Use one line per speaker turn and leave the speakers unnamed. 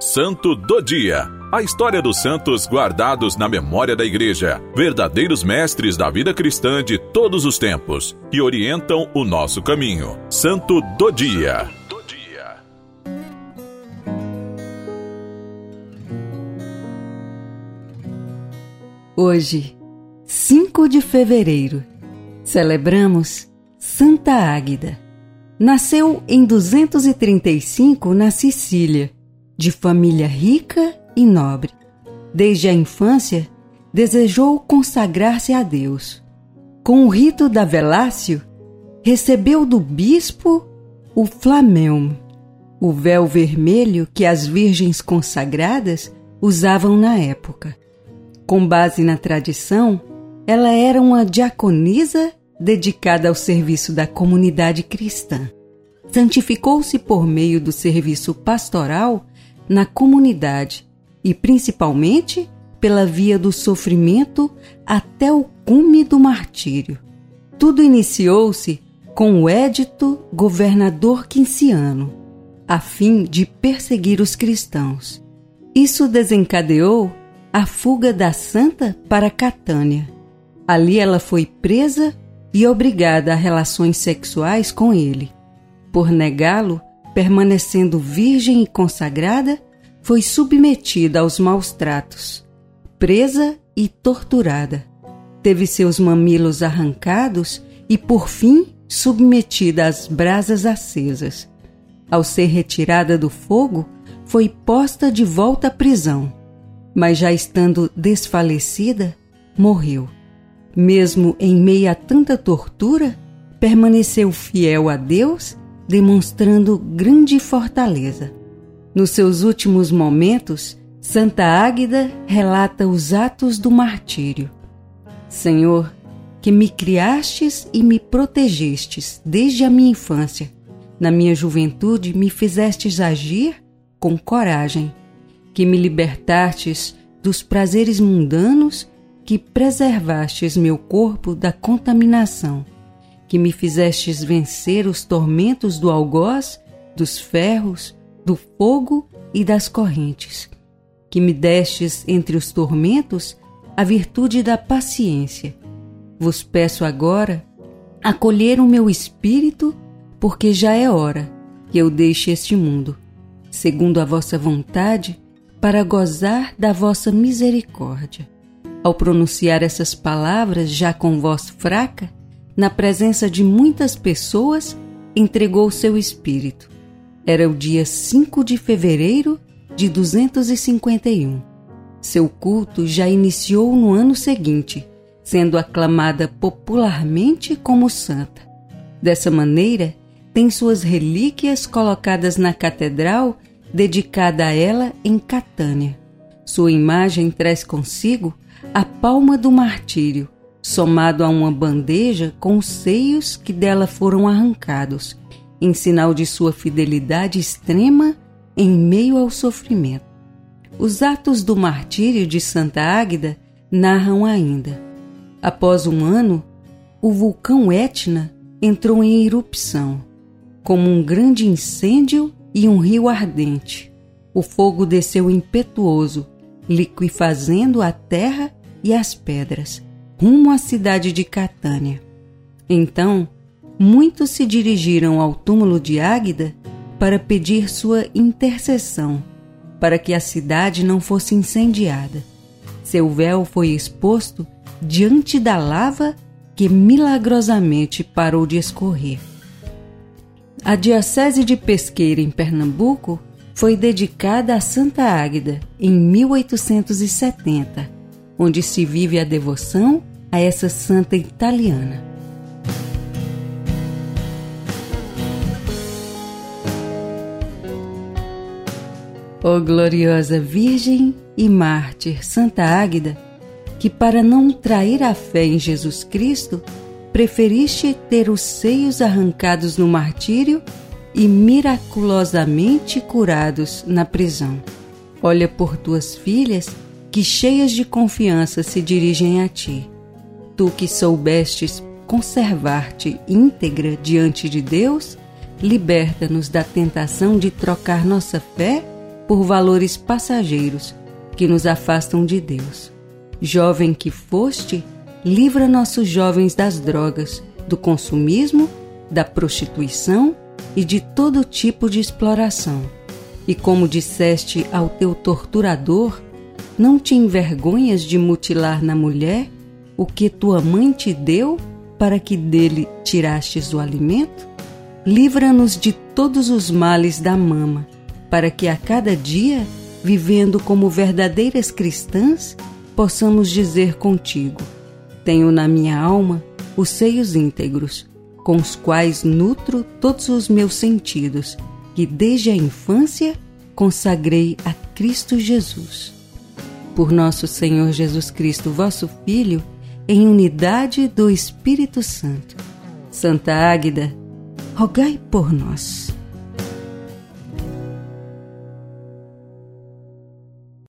Santo do Dia. A história dos santos guardados na memória da Igreja, verdadeiros mestres da vida cristã de todos os tempos, que orientam o nosso caminho. Santo do Dia.
Hoje, 5 de fevereiro, celebramos Santa Águida. Nasceu em 235 na Sicília, de família rica e nobre. Desde a infância, desejou consagrar-se a Deus. Com o rito da Velácio, recebeu do bispo o flameum, o véu vermelho que as virgens consagradas usavam na época. Com base na tradição, ela era uma diaconisa dedicada ao serviço da comunidade cristã. Santificou-se por meio do serviço pastoral na comunidade e principalmente pela via do sofrimento até o cume do martírio. Tudo iniciou-se com o édito governador quinciano, a fim de perseguir os cristãos. Isso desencadeou a fuga da santa para Catânia. Ali ela foi presa e obrigada a relações sexuais com ele. Por negá-lo, permanecendo virgem e consagrada, foi submetida aos maus tratos, presa e torturada. Teve seus mamilos arrancados e, por fim, submetida às brasas acesas. Ao ser retirada do fogo, foi posta de volta à prisão mas já estando desfalecida, morreu. Mesmo em meio a tanta tortura, permaneceu fiel a Deus, demonstrando grande fortaleza. Nos seus últimos momentos, Santa Águida relata os atos do martírio. Senhor, que me criastes e me protegestes desde a minha infância, na minha juventude me fizestes agir com coragem. Que me libertastes dos prazeres mundanos, que preservastes meu corpo da contaminação, que me fizestes vencer os tormentos do algoz, dos ferros, do fogo e das correntes, que me destes entre os tormentos a virtude da paciência. Vos peço agora acolher o meu espírito, porque já é hora que eu deixe este mundo. Segundo a vossa vontade, para gozar da vossa misericórdia. Ao pronunciar essas palavras, já com voz fraca, na presença de muitas pessoas, entregou seu espírito. Era o dia 5 de fevereiro de 251. Seu culto já iniciou no ano seguinte, sendo aclamada popularmente como santa. Dessa maneira, tem suas relíquias colocadas na catedral dedicada a ela em Catânia. Sua imagem traz consigo a palma do martírio, somado a uma bandeja com os seios que dela foram arrancados, em sinal de sua fidelidade extrema em meio ao sofrimento. Os atos do martírio de Santa Águida narram ainda. Após um ano, o vulcão Etna entrou em erupção, como um grande incêndio e um rio ardente. O fogo desceu impetuoso, liquefazendo a terra e as pedras, rumo à cidade de Catânia. Então, muitos se dirigiram ao túmulo de Águida para pedir sua intercessão, para que a cidade não fosse incendiada. Seu véu foi exposto diante da lava que milagrosamente parou de escorrer. A Diocese de Pesqueira, em Pernambuco, foi dedicada a Santa Águida em 1870, onde se vive a devoção a essa santa italiana. Ó gloriosa Virgem e Mártir Santa Águida, que para não trair a fé em Jesus Cristo, preferiste ter os seios arrancados no martírio e miraculosamente curados na prisão. Olha por tuas filhas que, cheias de confiança, se dirigem a ti. Tu que soubestes conservar-te íntegra diante de Deus, liberta-nos da tentação de trocar nossa fé por valores passageiros que nos afastam de Deus. Jovem que foste, livra nossos jovens das drogas, do consumismo, da prostituição e de todo tipo de exploração. E como disseste ao teu torturador, não te envergonhas de mutilar na mulher o que tua mãe te deu para que dele tirastes o alimento? Livra-nos de todos os males da mama, para que a cada dia, vivendo como verdadeiras cristãs, possamos dizer contigo: Tenho na minha alma os seios íntegros, com os quais nutro todos os meus sentidos, que desde a infância consagrei a Cristo Jesus. Por nosso Senhor Jesus Cristo, vosso Filho, em unidade do Espírito Santo. Santa Águida, rogai por nós.